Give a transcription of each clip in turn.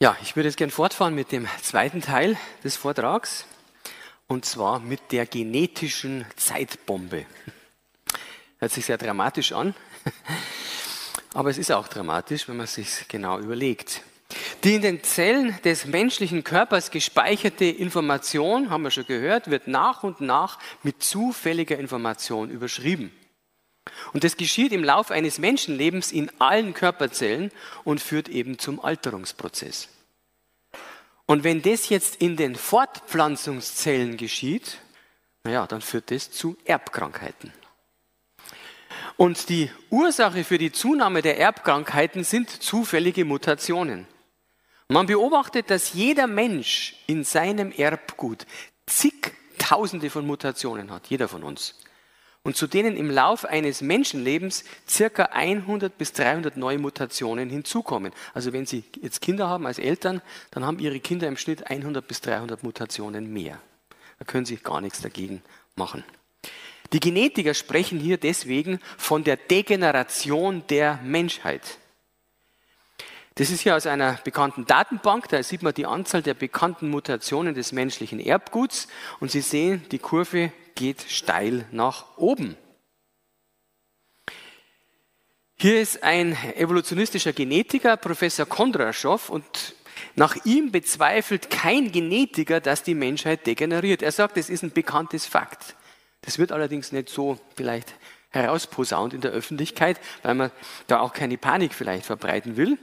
Ja, ich würde jetzt gern fortfahren mit dem zweiten Teil des Vortrags und zwar mit der genetischen Zeitbombe. Hört sich sehr dramatisch an, aber es ist auch dramatisch, wenn man es sich genau überlegt. Die in den Zellen des menschlichen Körpers gespeicherte Information, haben wir schon gehört, wird nach und nach mit zufälliger Information überschrieben. Und das geschieht im Laufe eines Menschenlebens in allen Körperzellen und führt eben zum Alterungsprozess. Und wenn das jetzt in den Fortpflanzungszellen geschieht, naja, dann führt das zu Erbkrankheiten. Und die Ursache für die Zunahme der Erbkrankheiten sind zufällige Mutationen. Man beobachtet, dass jeder Mensch in seinem Erbgut zigtausende von Mutationen hat, jeder von uns und zu denen im Lauf eines Menschenlebens circa 100 bis 300 neue Mutationen hinzukommen. Also wenn Sie jetzt Kinder haben als Eltern, dann haben Ihre Kinder im Schnitt 100 bis 300 Mutationen mehr. Da können Sie gar nichts dagegen machen. Die Genetiker sprechen hier deswegen von der Degeneration der Menschheit. Das ist hier aus einer bekannten Datenbank, da sieht man die Anzahl der bekannten Mutationen des menschlichen Erbguts und Sie sehen, die Kurve geht steil nach oben. Hier ist ein evolutionistischer Genetiker, Professor Kondraschow, und nach ihm bezweifelt kein Genetiker, dass die Menschheit degeneriert. Er sagt, es ist ein bekanntes Fakt. Das wird allerdings nicht so vielleicht herausposaunt in der Öffentlichkeit, weil man da auch keine Panik vielleicht verbreiten will.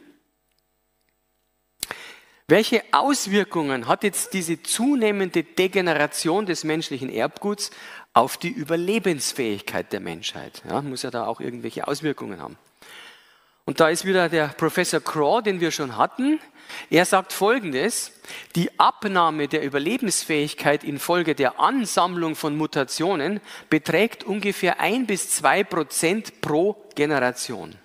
Welche Auswirkungen hat jetzt diese zunehmende Degeneration des menschlichen Erbguts auf die Überlebensfähigkeit der Menschheit? Ja, muss ja da auch irgendwelche Auswirkungen haben. Und da ist wieder der Professor Craw, den wir schon hatten. Er sagt Folgendes, die Abnahme der Überlebensfähigkeit infolge der Ansammlung von Mutationen beträgt ungefähr ein bis zwei Prozent pro Generation.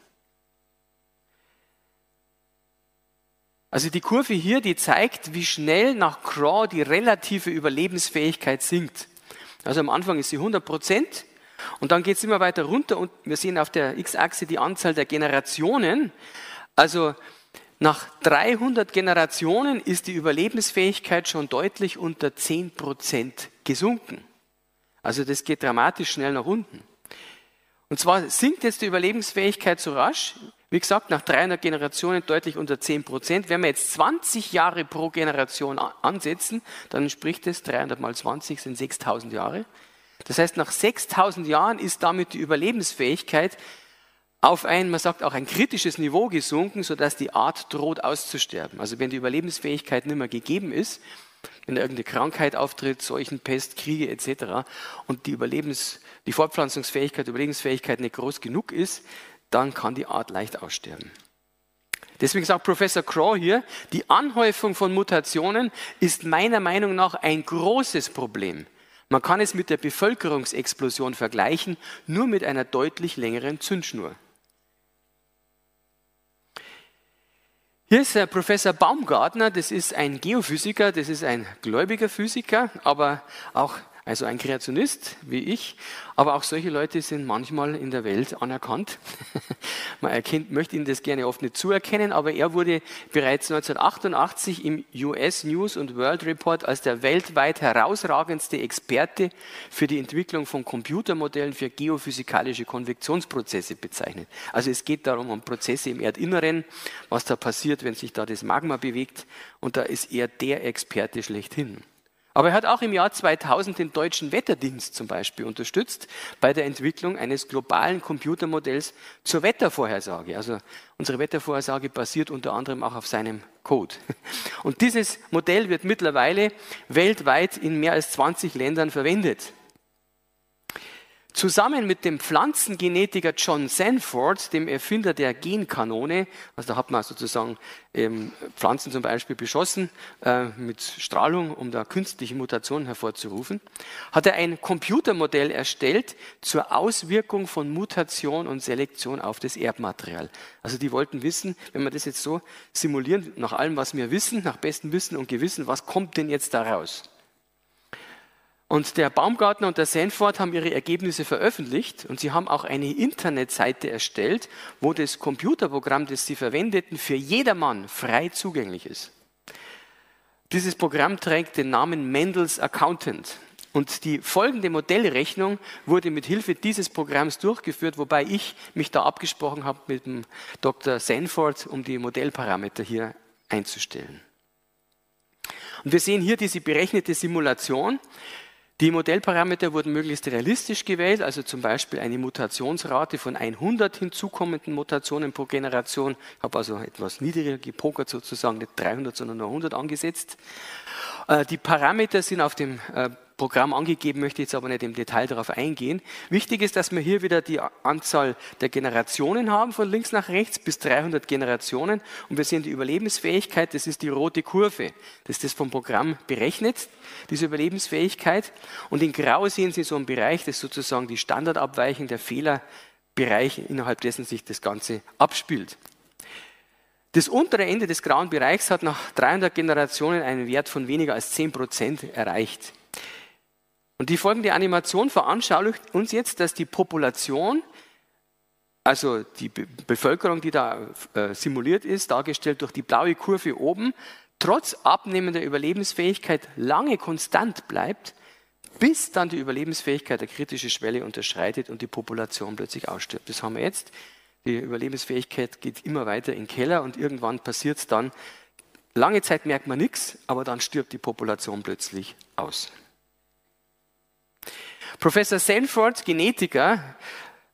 Also die Kurve hier, die zeigt, wie schnell nach Craw die relative Überlebensfähigkeit sinkt. Also am Anfang ist sie 100 Prozent und dann geht es immer weiter runter und wir sehen auf der X-Achse die Anzahl der Generationen. Also nach 300 Generationen ist die Überlebensfähigkeit schon deutlich unter 10 Prozent gesunken. Also das geht dramatisch schnell nach unten. Und zwar sinkt jetzt die Überlebensfähigkeit so rasch, wie gesagt, nach 300 Generationen deutlich unter 10 Prozent. Wenn wir jetzt 20 Jahre pro Generation ansetzen, dann entspricht es 300 mal 20 sind 6000 Jahre. Das heißt, nach 6000 Jahren ist damit die Überlebensfähigkeit auf ein, man sagt auch ein kritisches Niveau gesunken, sodass die Art droht auszusterben. Also wenn die Überlebensfähigkeit nicht mehr gegeben ist, wenn irgendeine Krankheit auftritt, Seuchenpest, Kriege etc. und die Überlebens, die Fortpflanzungsfähigkeit, Überlebensfähigkeit nicht groß genug ist, dann kann die Art leicht aussterben. Deswegen sagt Professor Craw hier, die Anhäufung von Mutationen ist meiner Meinung nach ein großes Problem. Man kann es mit der Bevölkerungsexplosion vergleichen, nur mit einer deutlich längeren Zündschnur. Hier ist Professor Baumgartner, das ist ein Geophysiker, das ist ein gläubiger Physiker, aber auch also ein Kreationist wie ich, aber auch solche Leute sind manchmal in der Welt anerkannt. Man erkennt, möchte ihnen das gerne oft nicht zuerkennen, aber er wurde bereits 1988 im US News und World Report als der weltweit herausragendste Experte für die Entwicklung von Computermodellen für geophysikalische Konvektionsprozesse bezeichnet. Also es geht darum, um Prozesse im Erdinneren, was da passiert, wenn sich da das Magma bewegt und da ist er der Experte schlechthin. Aber er hat auch im Jahr 2000 den deutschen Wetterdienst zum Beispiel unterstützt bei der Entwicklung eines globalen Computermodells zur Wettervorhersage. Also unsere Wettervorhersage basiert unter anderem auch auf seinem Code. Und dieses Modell wird mittlerweile weltweit in mehr als 20 Ländern verwendet. Zusammen mit dem Pflanzengenetiker John Sanford, dem Erfinder der Genkanone, also da hat man sozusagen ähm, Pflanzen zum Beispiel beschossen äh, mit Strahlung, um da künstliche Mutationen hervorzurufen, hat er ein Computermodell erstellt zur Auswirkung von Mutation und Selektion auf das Erbmaterial. Also die wollten wissen, wenn wir das jetzt so simulieren, nach allem, was wir wissen, nach bestem Wissen und Gewissen, was kommt denn jetzt da raus? Und der Baumgartner und der Sanford haben ihre Ergebnisse veröffentlicht und sie haben auch eine Internetseite erstellt, wo das Computerprogramm, das sie verwendeten, für jedermann frei zugänglich ist. Dieses Programm trägt den Namen Mendels Accountant. Und die folgende Modellrechnung wurde mit Hilfe dieses Programms durchgeführt, wobei ich mich da abgesprochen habe mit dem Dr. Sanford, um die Modellparameter hier einzustellen. Und wir sehen hier diese berechnete Simulation. Die Modellparameter wurden möglichst realistisch gewählt, also zum Beispiel eine Mutationsrate von 100 hinzukommenden Mutationen pro Generation. Ich habe also etwas niedriger gepokert sozusagen, nicht 300, sondern nur 100 angesetzt. Äh, die Parameter sind auf dem äh, Programm angegeben, möchte jetzt aber nicht im Detail darauf eingehen. Wichtig ist, dass wir hier wieder die Anzahl der Generationen haben, von links nach rechts bis 300 Generationen. Und wir sehen die Überlebensfähigkeit, das ist die rote Kurve. Das ist das vom Programm berechnet, diese Überlebensfähigkeit. Und in Grau sehen Sie so einen Bereich, das ist sozusagen die Standardabweichung der Fehlerbereich, innerhalb dessen sich das Ganze abspielt. Das untere Ende des grauen Bereichs hat nach 300 Generationen einen Wert von weniger als 10 Prozent erreicht. Und die folgende Animation veranschaulicht uns jetzt, dass die Population, also die Bevölkerung, die da äh, simuliert ist, dargestellt durch die blaue Kurve oben, trotz abnehmender Überlebensfähigkeit lange konstant bleibt, bis dann die Überlebensfähigkeit der kritische Schwelle unterschreitet und die Population plötzlich ausstirbt. Das haben wir jetzt. Die Überlebensfähigkeit geht immer weiter in den Keller und irgendwann passiert es dann. Lange Zeit merkt man nichts, aber dann stirbt die Population plötzlich aus. Professor Sanford, Genetiker,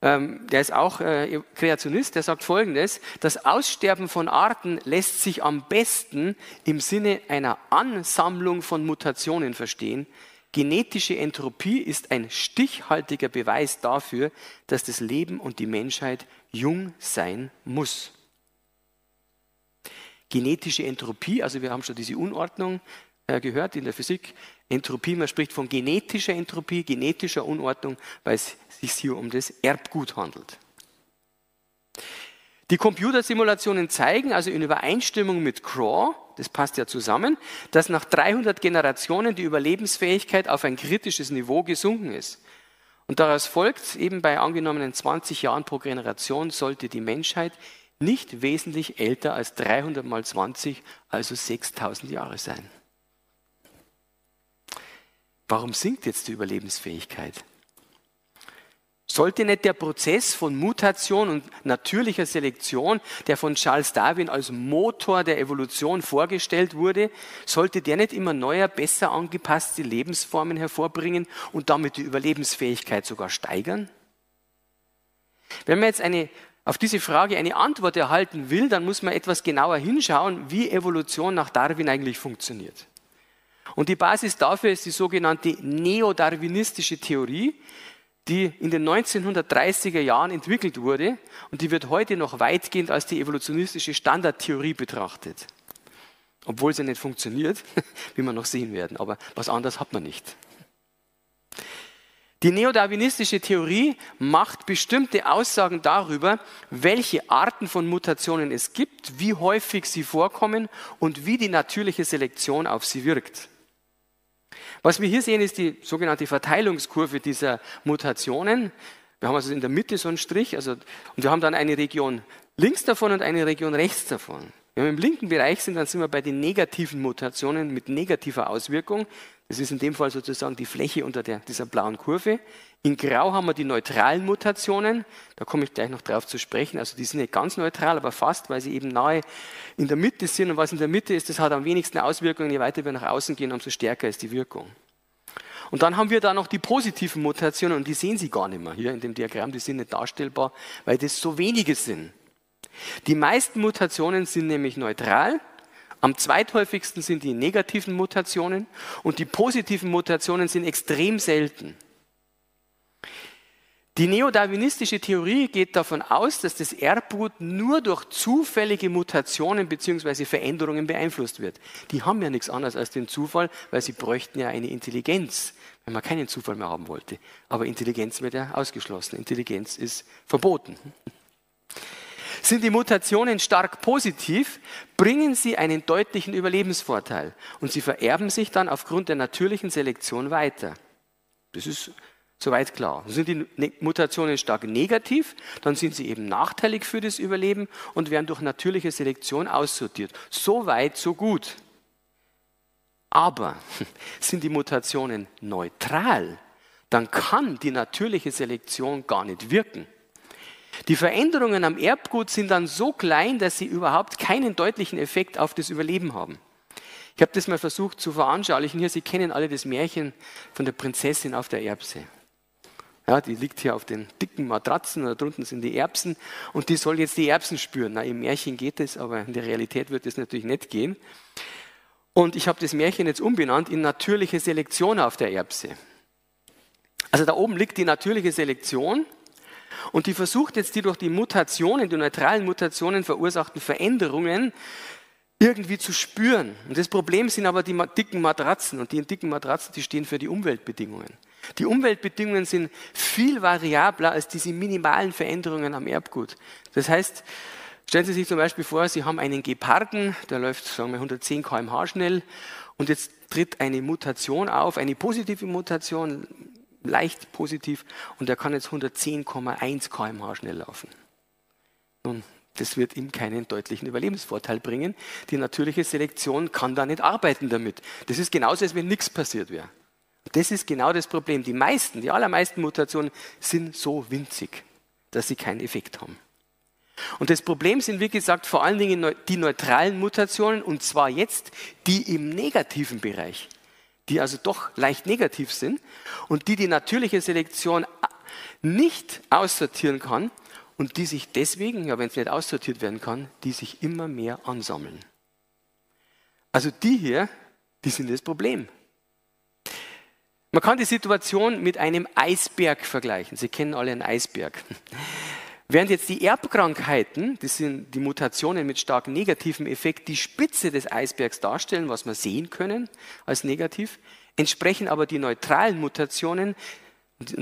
ähm, der ist auch äh, Kreationist, der sagt Folgendes, das Aussterben von Arten lässt sich am besten im Sinne einer Ansammlung von Mutationen verstehen. Genetische Entropie ist ein stichhaltiger Beweis dafür, dass das Leben und die Menschheit jung sein muss. Genetische Entropie, also wir haben schon diese Unordnung äh, gehört in der Physik, Entropie, man spricht von genetischer Entropie, genetischer Unordnung, weil es sich hier um das Erbgut handelt. Die Computersimulationen zeigen also in Übereinstimmung mit Craw, das passt ja zusammen, dass nach 300 Generationen die Überlebensfähigkeit auf ein kritisches Niveau gesunken ist. Und daraus folgt, eben bei angenommenen 20 Jahren pro Generation sollte die Menschheit nicht wesentlich älter als 300 mal 20, also 6000 Jahre sein. Warum sinkt jetzt die Überlebensfähigkeit? Sollte nicht der Prozess von Mutation und natürlicher Selektion, der von Charles Darwin als Motor der Evolution vorgestellt wurde, sollte der nicht immer neuer, besser angepasste Lebensformen hervorbringen und damit die Überlebensfähigkeit sogar steigern? Wenn man jetzt eine, auf diese Frage eine Antwort erhalten will, dann muss man etwas genauer hinschauen, wie Evolution nach Darwin eigentlich funktioniert. Und die Basis dafür ist die sogenannte neodarwinistische Theorie, die in den 1930er Jahren entwickelt wurde und die wird heute noch weitgehend als die evolutionistische Standardtheorie betrachtet. Obwohl sie nicht funktioniert, wie wir noch sehen werden, aber was anderes hat man nicht. Die neodarwinistische Theorie macht bestimmte Aussagen darüber, welche Arten von Mutationen es gibt, wie häufig sie vorkommen und wie die natürliche Selektion auf sie wirkt. Was wir hier sehen, ist die sogenannte Verteilungskurve dieser Mutationen. Wir haben also in der Mitte so einen Strich, also, und wir haben dann eine Region links davon und eine Region rechts davon. Wenn wir im linken Bereich sind, dann sind wir bei den negativen Mutationen mit negativer Auswirkung. Das ist in dem Fall sozusagen die Fläche unter der, dieser blauen Kurve. In Grau haben wir die neutralen Mutationen. Da komme ich gleich noch drauf zu sprechen. Also die sind nicht ganz neutral, aber fast, weil sie eben nahe in der Mitte sind. Und was in der Mitte ist, das hat am wenigsten Auswirkungen. Je weiter wir nach außen gehen, umso stärker ist die Wirkung. Und dann haben wir da noch die positiven Mutationen und die sehen Sie gar nicht mehr hier in dem Diagramm. Die sind nicht darstellbar, weil das so wenige sind. Die meisten Mutationen sind nämlich neutral. Am zweithäufigsten sind die negativen Mutationen und die positiven Mutationen sind extrem selten. Die neodarwinistische Theorie geht davon aus, dass das Erbgut nur durch zufällige Mutationen bzw. Veränderungen beeinflusst wird. Die haben ja nichts anderes als den Zufall, weil sie bräuchten ja eine Intelligenz, wenn man keinen Zufall mehr haben wollte. Aber Intelligenz wird ja ausgeschlossen. Intelligenz ist verboten. Sind die Mutationen stark positiv, bringen sie einen deutlichen Überlebensvorteil und sie vererben sich dann aufgrund der natürlichen Selektion weiter. Das ist Soweit klar. Sind die ne-, Mutationen stark negativ, dann sind sie eben nachteilig für das Überleben und werden durch natürliche Selektion aussortiert. So weit, so gut. Aber sind die Mutationen neutral, dann kann die natürliche Selektion gar nicht wirken. Die Veränderungen am Erbgut sind dann so klein, dass sie überhaupt keinen deutlichen Effekt auf das Überleben haben. Ich habe das mal versucht zu veranschaulichen. Hier, Sie kennen alle das Märchen von der Prinzessin auf der Erbse. Ja, die liegt hier auf den dicken Matratzen und da drunten sind die Erbsen und die soll jetzt die Erbsen spüren. Na, im Märchen geht es, aber in der Realität wird es natürlich nicht gehen. Und ich habe das Märchen jetzt umbenannt in natürliche Selektion auf der Erbse. Also da oben liegt die natürliche Selektion und die versucht jetzt die durch die Mutationen, die neutralen Mutationen verursachten Veränderungen irgendwie zu spüren. Und das Problem sind aber die dicken Matratzen und die dicken Matratzen, die stehen für die Umweltbedingungen. Die Umweltbedingungen sind viel variabler als diese minimalen Veränderungen am Erbgut. Das heißt, stellen Sie sich zum Beispiel vor, Sie haben einen Geparden, der läuft sagen wir, 110 km/h schnell und jetzt tritt eine Mutation auf, eine positive Mutation, leicht positiv, und der kann jetzt 110,1 km/h schnell laufen. Nun, das wird ihm keinen deutlichen Überlebensvorteil bringen. Die natürliche Selektion kann da nicht arbeiten damit. Das ist genauso, als wenn nichts passiert wäre. Das ist genau das Problem. Die meisten, die allermeisten Mutationen sind so winzig, dass sie keinen Effekt haben. Und das Problem sind, wie gesagt, vor allen Dingen die neutralen Mutationen, und zwar jetzt die im negativen Bereich, die also doch leicht negativ sind und die die natürliche Selektion nicht aussortieren kann und die sich deswegen, ja, wenn es nicht aussortiert werden kann, die sich immer mehr ansammeln. Also die hier, die sind das Problem. Man kann die Situation mit einem Eisberg vergleichen. Sie kennen alle einen Eisberg. Während jetzt die Erbkrankheiten, das sind die Mutationen mit stark negativem Effekt, die Spitze des Eisbergs darstellen, was wir sehen können als negativ, entsprechen aber die neutralen Mutationen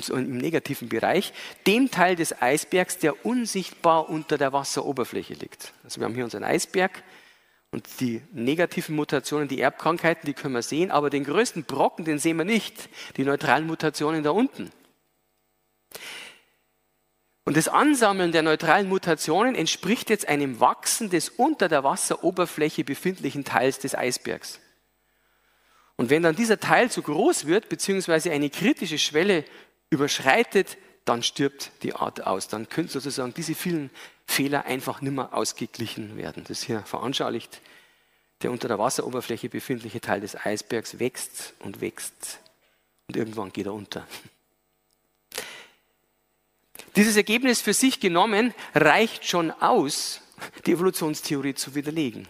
im negativen Bereich dem Teil des Eisbergs, der unsichtbar unter der Wasseroberfläche liegt. Also wir haben hier unseren Eisberg und die negativen Mutationen, die Erbkrankheiten, die können wir sehen, aber den größten Brocken, den sehen wir nicht, die neutralen Mutationen da unten. Und das Ansammeln der neutralen Mutationen entspricht jetzt einem Wachsen des unter der Wasseroberfläche befindlichen Teils des Eisbergs. Und wenn dann dieser Teil zu groß wird, beziehungsweise eine kritische Schwelle überschreitet, dann stirbt die Art aus. Dann können sozusagen diese vielen Fehler einfach nicht mehr ausgeglichen werden. Das hier veranschaulicht. Der unter der Wasseroberfläche befindliche Teil des Eisbergs wächst und wächst und irgendwann geht er unter. Dieses Ergebnis für sich genommen reicht schon aus, die Evolutionstheorie zu widerlegen.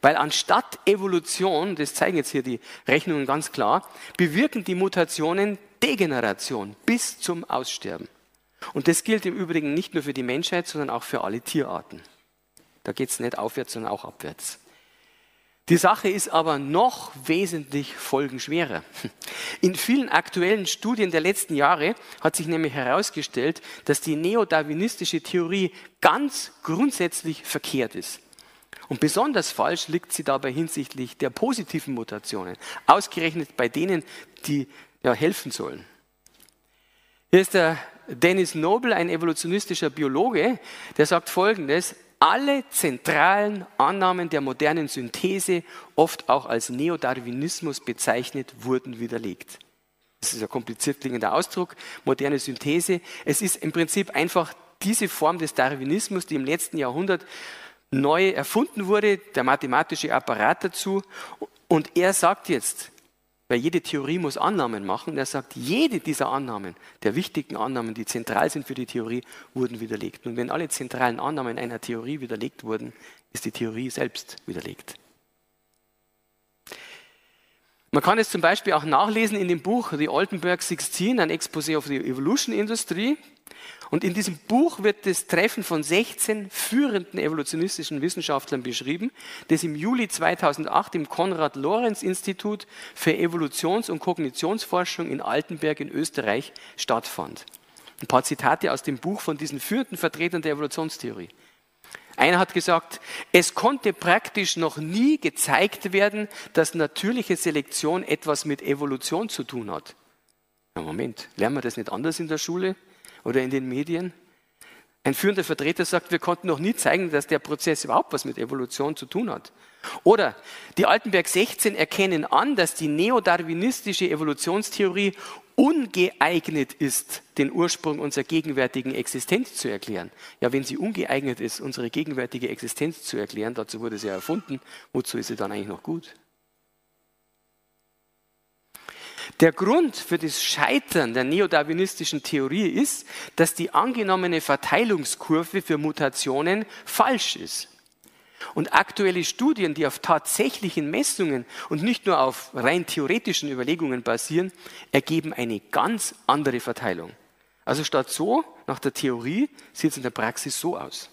Weil anstatt Evolution, das zeigen jetzt hier die Rechnungen ganz klar, bewirken die Mutationen Degeneration bis zum Aussterben. Und das gilt im Übrigen nicht nur für die Menschheit, sondern auch für alle Tierarten. Da geht es nicht aufwärts, sondern auch abwärts. Die Sache ist aber noch wesentlich folgenschwerer. In vielen aktuellen Studien der letzten Jahre hat sich nämlich herausgestellt, dass die neodarwinistische Theorie ganz grundsätzlich verkehrt ist. Und besonders falsch liegt sie dabei hinsichtlich der positiven Mutationen, ausgerechnet bei denen, die ja, helfen sollen. Hier ist der Dennis Noble, ein evolutionistischer Biologe, der sagt Folgendes, alle zentralen Annahmen der modernen Synthese, oft auch als Neodarwinismus bezeichnet, wurden widerlegt. Das ist ein kompliziert klingender Ausdruck, moderne Synthese. Es ist im Prinzip einfach diese Form des Darwinismus, die im letzten Jahrhundert neu erfunden wurde, der mathematische Apparat dazu. Und er sagt jetzt, weil jede Theorie muss Annahmen machen, er sagt, jede dieser Annahmen, der wichtigen Annahmen, die zentral sind für die Theorie, wurden widerlegt. Und wenn alle zentralen Annahmen einer Theorie widerlegt wurden, ist die Theorie selbst widerlegt. Man kann es zum Beispiel auch nachlesen in dem Buch The Altenberg 16, ein Exposé of the Evolution Industry. Und in diesem Buch wird das Treffen von 16 führenden evolutionistischen Wissenschaftlern beschrieben, das im Juli 2008 im Konrad-Lorenz-Institut für Evolutions- und Kognitionsforschung in Altenberg in Österreich stattfand. Ein paar Zitate aus dem Buch von diesen führenden Vertretern der Evolutionstheorie. Einer hat gesagt, es konnte praktisch noch nie gezeigt werden, dass natürliche Selektion etwas mit Evolution zu tun hat. Ja, Moment, lernen wir das nicht anders in der Schule? Oder in den Medien. Ein führender Vertreter sagt, wir konnten noch nie zeigen, dass der Prozess überhaupt was mit Evolution zu tun hat. Oder die Altenberg 16 erkennen an, dass die neodarwinistische Evolutionstheorie ungeeignet ist, den Ursprung unserer gegenwärtigen Existenz zu erklären. Ja, wenn sie ungeeignet ist, unsere gegenwärtige Existenz zu erklären, dazu wurde sie ja erfunden, wozu ist sie dann eigentlich noch gut? Der Grund für das Scheitern der neodarwinistischen Theorie ist, dass die angenommene Verteilungskurve für Mutationen falsch ist. Und aktuelle Studien, die auf tatsächlichen Messungen und nicht nur auf rein theoretischen Überlegungen basieren, ergeben eine ganz andere Verteilung. Also statt so, nach der Theorie, sieht es in der Praxis so aus.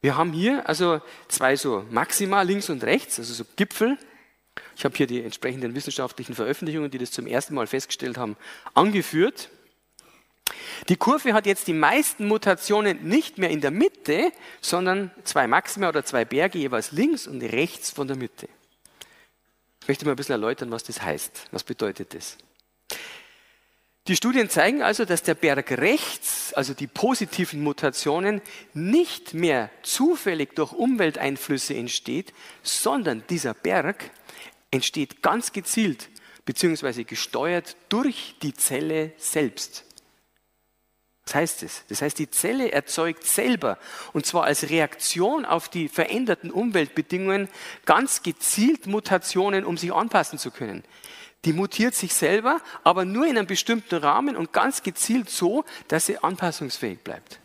Wir haben hier also zwei so Maxima links und rechts, also so Gipfel. Ich habe hier die entsprechenden wissenschaftlichen Veröffentlichungen, die das zum ersten Mal festgestellt haben, angeführt. Die Kurve hat jetzt die meisten Mutationen nicht mehr in der Mitte, sondern zwei Maxima oder zwei Berge jeweils links und rechts von der Mitte. Ich möchte mal ein bisschen erläutern, was das heißt. Was bedeutet das? Die Studien zeigen also, dass der Berg rechts, also die positiven Mutationen, nicht mehr zufällig durch Umwelteinflüsse entsteht, sondern dieser Berg entsteht ganz gezielt bzw. gesteuert durch die Zelle selbst. Was heißt das? Das heißt, die Zelle erzeugt selber, und zwar als Reaktion auf die veränderten Umweltbedingungen, ganz gezielt Mutationen, um sich anpassen zu können. Die mutiert sich selber, aber nur in einem bestimmten Rahmen und ganz gezielt so, dass sie anpassungsfähig bleibt.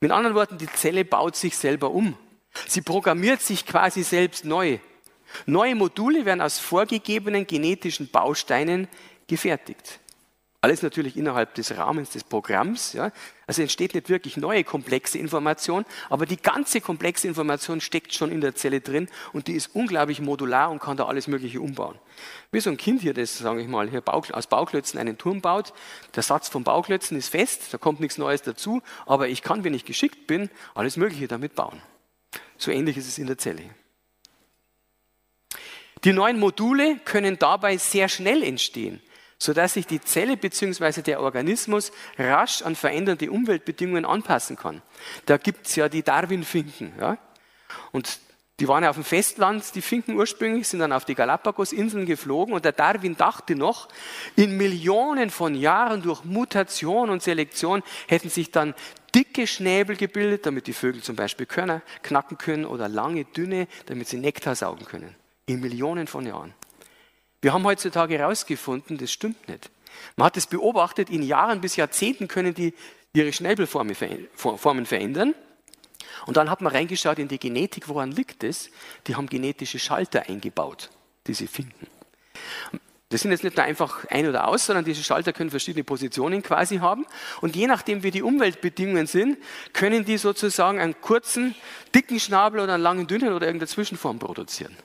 Mit anderen Worten, die Zelle baut sich selber um. Sie programmiert sich quasi selbst neu. Neue Module werden aus vorgegebenen genetischen Bausteinen gefertigt. Alles natürlich innerhalb des Rahmens des Programms. Ja. Also entsteht nicht wirklich neue komplexe Information, aber die ganze komplexe Information steckt schon in der Zelle drin und die ist unglaublich modular und kann da alles Mögliche umbauen. Wie so ein Kind hier, das, sage ich mal, hier aus Bauklötzen einen Turm baut. Der Satz von Bauklötzen ist fest, da kommt nichts Neues dazu, aber ich kann, wenn ich geschickt bin, alles Mögliche damit bauen. So ähnlich ist es in der Zelle. Die neuen Module können dabei sehr schnell entstehen sodass sich die Zelle bzw. der Organismus rasch an verändernde Umweltbedingungen anpassen kann. Da gibt es ja die Darwin-Finken. Ja? Und die waren ja auf dem Festland, die Finken ursprünglich, sind dann auf die Galapagos-Inseln geflogen und der Darwin dachte noch, in Millionen von Jahren durch Mutation und Selektion hätten sich dann dicke Schnäbel gebildet, damit die Vögel zum Beispiel Körner knacken können oder lange, dünne, damit sie Nektar saugen können. In Millionen von Jahren. Wir haben heutzutage herausgefunden, das stimmt nicht. Man hat es beobachtet, in Jahren bis Jahrzehnten können die ihre Schnäbelformen verändern. Und dann hat man reingeschaut in die Genetik, woran liegt es? Die haben genetische Schalter eingebaut, die sie finden. Das sind jetzt nicht nur einfach ein oder aus, sondern diese Schalter können verschiedene Positionen quasi haben. Und je nachdem, wie die Umweltbedingungen sind, können die sozusagen einen kurzen, dicken Schnabel oder einen langen, dünnen oder irgendeine Zwischenform produzieren.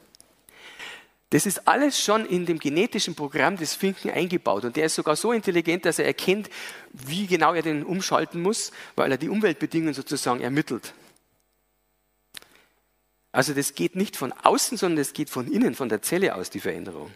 Das ist alles schon in dem genetischen Programm des Finken eingebaut. Und der ist sogar so intelligent, dass er erkennt, wie genau er den umschalten muss, weil er die Umweltbedingungen sozusagen ermittelt. Also das geht nicht von außen, sondern das geht von innen, von der Zelle aus, die Veränderung.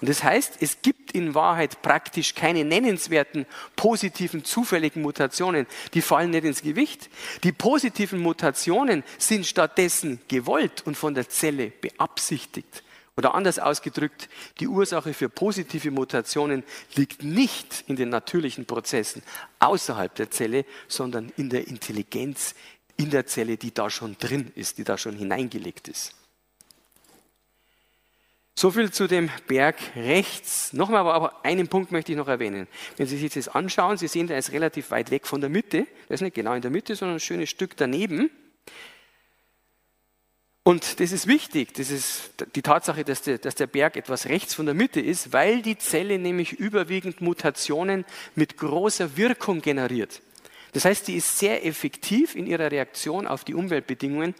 Und das heißt, es gibt in Wahrheit praktisch keine nennenswerten positiven zufälligen Mutationen. Die fallen nicht ins Gewicht. Die positiven Mutationen sind stattdessen gewollt und von der Zelle beabsichtigt. Oder anders ausgedrückt, die Ursache für positive Mutationen liegt nicht in den natürlichen Prozessen außerhalb der Zelle, sondern in der Intelligenz in der Zelle, die da schon drin ist, die da schon hineingelegt ist. So viel zu dem Berg rechts. Nochmal, aber einen Punkt möchte ich noch erwähnen. Wenn Sie sich das anschauen, Sie sehen, der ist relativ weit weg von der Mitte. Der ist nicht genau in der Mitte, sondern ein schönes Stück daneben. Und das ist wichtig, das ist die Tatsache, dass der, dass der Berg etwas rechts von der Mitte ist, weil die Zelle nämlich überwiegend Mutationen mit großer Wirkung generiert. Das heißt, die ist sehr effektiv in ihrer Reaktion auf die Umweltbedingungen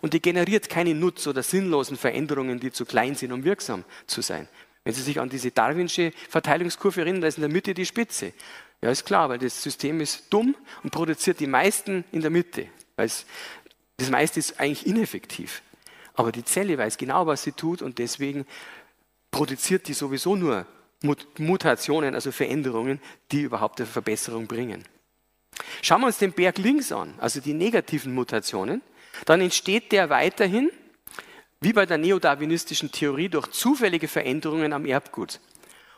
und die generiert keine nutz- oder sinnlosen Veränderungen, die zu klein sind, um wirksam zu sein. Wenn Sie sich an diese darwinsche Verteilungskurve erinnern, da ist in der Mitte die Spitze. Ja, ist klar, weil das System ist dumm und produziert die meisten in der Mitte, weil es das meiste ist eigentlich ineffektiv. Aber die Zelle weiß genau, was sie tut und deswegen produziert die sowieso nur Mutationen, also Veränderungen, die überhaupt eine Verbesserung bringen. Schauen wir uns den Berg links an, also die negativen Mutationen. dann entsteht der weiterhin, wie bei der neodarwinistischen Theorie, durch zufällige Veränderungen am Erbgut.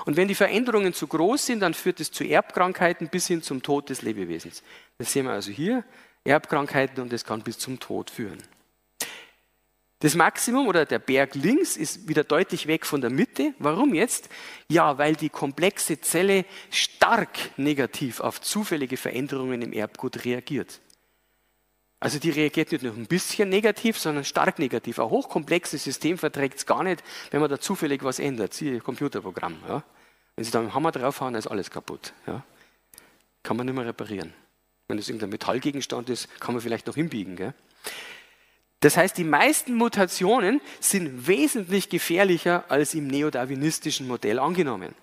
Und wenn die Veränderungen zu groß sind, dann führt es zu Erbkrankheiten bis hin zum Tod des Lebewesens. Das sehen wir also hier, Erbkrankheiten und das kann bis zum Tod führen. Das Maximum oder der Berg links ist wieder deutlich weg von der Mitte. Warum jetzt? Ja, weil die komplexe Zelle stark negativ auf zufällige Veränderungen im Erbgut reagiert. Also die reagiert nicht nur ein bisschen negativ, sondern stark negativ. Ein hochkomplexes System verträgt es gar nicht, wenn man da zufällig was ändert. Siehe Computerprogramm. Ja. Wenn Sie da dem Hammer draufhauen, ist alles kaputt. Ja. Kann man nicht mehr reparieren. Wenn es irgendein Metallgegenstand ist, kann man vielleicht noch hinbiegen. Gell? Das heißt, die meisten Mutationen sind wesentlich gefährlicher als im neodarwinistischen Modell angenommen.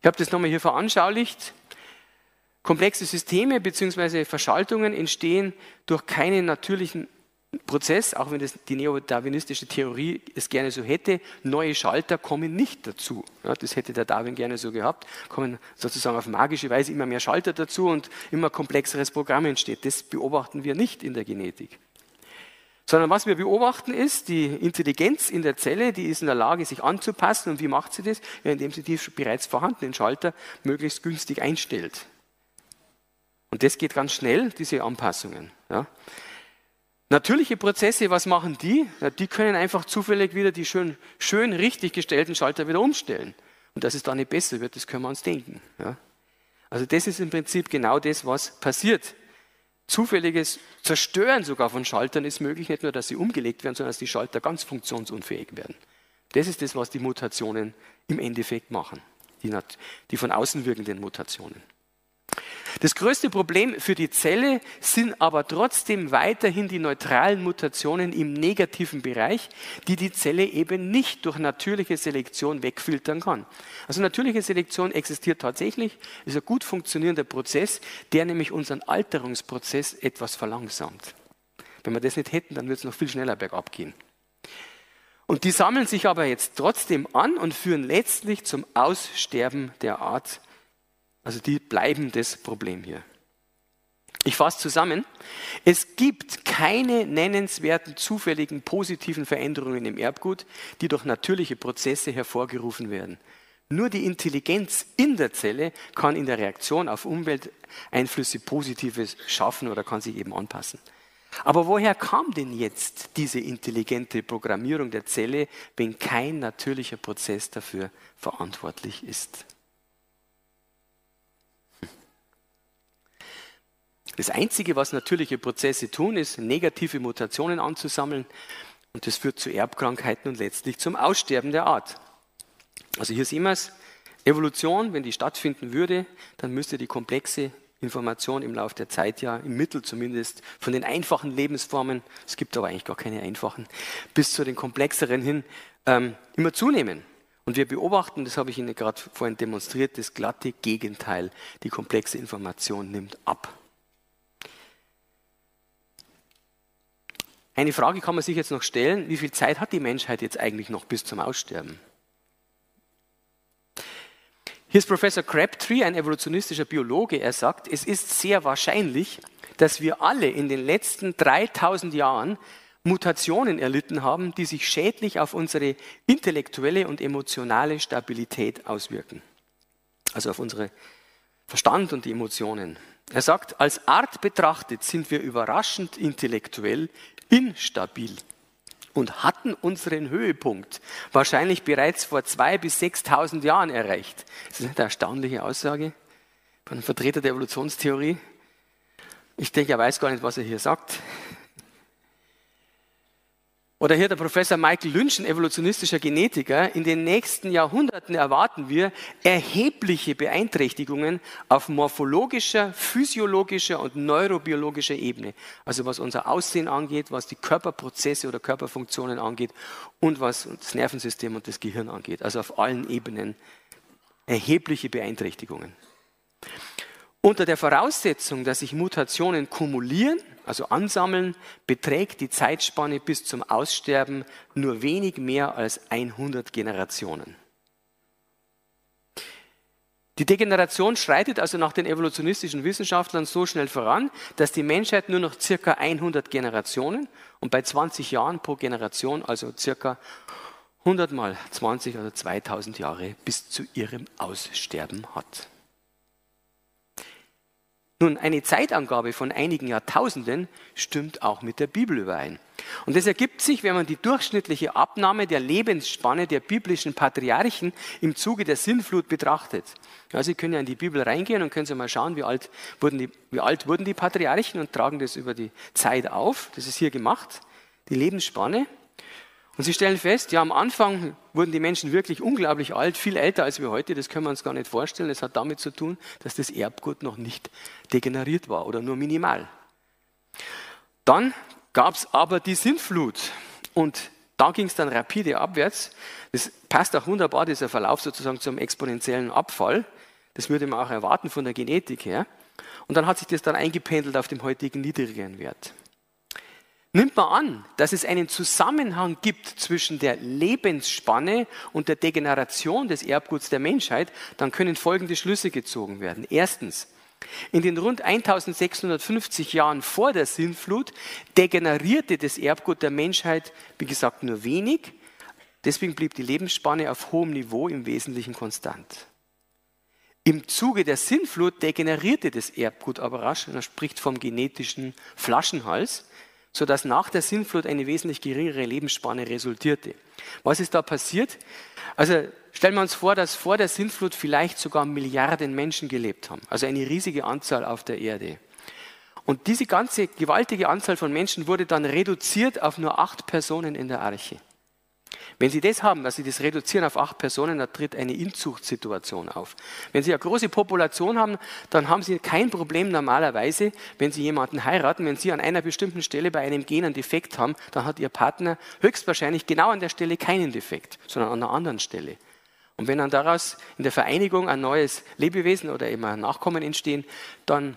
Ich habe das nochmal hier veranschaulicht. Komplexe Systeme bzw. Verschaltungen entstehen durch keinen natürlichen Prozess, auch wenn das die neodarwinistische Theorie es gerne so hätte. Neue Schalter kommen nicht dazu. Ja, das hätte der Darwin gerne so gehabt. Kommen sozusagen auf magische Weise immer mehr Schalter dazu und immer komplexeres Programm entsteht. Das beobachten wir nicht in der Genetik. Sondern was wir beobachten ist, die Intelligenz in der Zelle, die ist in der Lage, sich anzupassen. Und wie macht sie das? Ja, indem sie die bereits vorhandenen Schalter möglichst günstig einstellt. Und das geht ganz schnell, diese Anpassungen. Ja. Natürliche Prozesse, was machen die? Ja, die können einfach zufällig wieder die schön, schön richtig gestellten Schalter wieder umstellen. Und dass es da nicht besser wird, das können wir uns denken. Ja. Also das ist im Prinzip genau das, was passiert. Zufälliges Zerstören sogar von Schaltern ist möglich, nicht nur, dass sie umgelegt werden, sondern dass die Schalter ganz funktionsunfähig werden. Das ist das, was die Mutationen im Endeffekt machen, die, die von außen wirkenden Mutationen. Das größte Problem für die Zelle sind aber trotzdem weiterhin die neutralen Mutationen im negativen Bereich, die die Zelle eben nicht durch natürliche Selektion wegfiltern kann. Also natürliche Selektion existiert tatsächlich, ist ein gut funktionierender Prozess, der nämlich unseren Alterungsprozess etwas verlangsamt. Wenn wir das nicht hätten, dann würde es noch viel schneller bergab gehen. Und die sammeln sich aber jetzt trotzdem an und führen letztlich zum Aussterben der Art also die bleiben das Problem hier. Ich fasse zusammen. Es gibt keine nennenswerten zufälligen positiven Veränderungen im Erbgut, die durch natürliche Prozesse hervorgerufen werden. Nur die Intelligenz in der Zelle kann in der Reaktion auf Umwelteinflüsse Positives schaffen oder kann sich eben anpassen. Aber woher kam denn jetzt diese intelligente Programmierung der Zelle, wenn kein natürlicher Prozess dafür verantwortlich ist? Das Einzige, was natürliche Prozesse tun, ist, negative Mutationen anzusammeln und das führt zu Erbkrankheiten und letztlich zum Aussterben der Art. Also hier sehen wir es, Evolution, wenn die stattfinden würde, dann müsste die komplexe Information im Laufe der Zeit ja im Mittel zumindest von den einfachen Lebensformen, es gibt aber eigentlich gar keine einfachen, bis zu den komplexeren hin ähm, immer zunehmen. Und wir beobachten, das habe ich Ihnen gerade vorhin demonstriert, das glatte Gegenteil. Die komplexe Information nimmt ab. Eine Frage kann man sich jetzt noch stellen, wie viel Zeit hat die Menschheit jetzt eigentlich noch bis zum Aussterben? Hier ist Professor Crabtree, ein evolutionistischer Biologe. Er sagt, es ist sehr wahrscheinlich, dass wir alle in den letzten 3000 Jahren Mutationen erlitten haben, die sich schädlich auf unsere intellektuelle und emotionale Stabilität auswirken. Also auf unsere Verstand und die Emotionen. Er sagt, als Art betrachtet sind wir überraschend intellektuell, instabil und hatten unseren Höhepunkt wahrscheinlich bereits vor 2.000 bis 6.000 Jahren erreicht. Das ist eine erstaunliche Aussage von einem Vertreter der Evolutionstheorie. Ich denke, er weiß gar nicht, was er hier sagt. Oder hier der Professor Michael Lynch, ein evolutionistischer Genetiker. In den nächsten Jahrhunderten erwarten wir erhebliche Beeinträchtigungen auf morphologischer, physiologischer und neurobiologischer Ebene. Also was unser Aussehen angeht, was die Körperprozesse oder Körperfunktionen angeht und was das Nervensystem und das Gehirn angeht. Also auf allen Ebenen erhebliche Beeinträchtigungen. Unter der Voraussetzung, dass sich Mutationen kumulieren, also ansammeln, beträgt die Zeitspanne bis zum Aussterben nur wenig mehr als 100 Generationen. Die Degeneration schreitet also nach den evolutionistischen Wissenschaftlern so schnell voran, dass die Menschheit nur noch circa 100 Generationen und bei 20 Jahren pro Generation, also circa 100 mal 20 oder 2000 Jahre bis zu ihrem Aussterben hat. Nun, eine Zeitangabe von einigen Jahrtausenden stimmt auch mit der Bibel überein. Und das ergibt sich, wenn man die durchschnittliche Abnahme der Lebensspanne der biblischen Patriarchen im Zuge der Sinnflut betrachtet. Ja, Sie können ja in die Bibel reingehen und können Sie mal schauen, wie alt, wurden die, wie alt wurden die Patriarchen und tragen das über die Zeit auf. Das ist hier gemacht, die Lebensspanne. Und sie stellen fest, ja, am Anfang wurden die Menschen wirklich unglaublich alt, viel älter als wir heute. Das können wir uns gar nicht vorstellen. Das hat damit zu tun, dass das Erbgut noch nicht degeneriert war oder nur minimal. Dann gab es aber die Sintflut. Und da ging es dann rapide abwärts. Das passt auch wunderbar, dieser Verlauf sozusagen zum exponentiellen Abfall. Das würde man auch erwarten von der Genetik her. Und dann hat sich das dann eingependelt auf dem heutigen niedrigeren Wert. Nimmt man an, dass es einen Zusammenhang gibt zwischen der Lebensspanne und der Degeneration des Erbguts der Menschheit, dann können folgende Schlüsse gezogen werden. Erstens, in den rund 1650 Jahren vor der Sintflut degenerierte das Erbgut der Menschheit, wie gesagt, nur wenig. Deswegen blieb die Lebensspanne auf hohem Niveau im Wesentlichen konstant. Im Zuge der Sintflut degenerierte das Erbgut aber rasch, man spricht vom genetischen Flaschenhals, sodass nach der Sintflut eine wesentlich geringere Lebensspanne resultierte. Was ist da passiert? Also stellen wir uns vor, dass vor der Sintflut vielleicht sogar Milliarden Menschen gelebt haben, also eine riesige Anzahl auf der Erde. Und diese ganze gewaltige Anzahl von Menschen wurde dann reduziert auf nur acht Personen in der Arche. Wenn Sie das haben, dass Sie das reduzieren auf acht Personen, dann tritt eine Inzuchtsituation auf. Wenn Sie eine große Population haben, dann haben Sie kein Problem normalerweise, wenn Sie jemanden heiraten. Wenn Sie an einer bestimmten Stelle bei einem Gen einen Defekt haben, dann hat Ihr Partner höchstwahrscheinlich genau an der Stelle keinen Defekt, sondern an einer anderen Stelle. Und wenn dann daraus in der Vereinigung ein neues Lebewesen oder eben ein Nachkommen entstehen, dann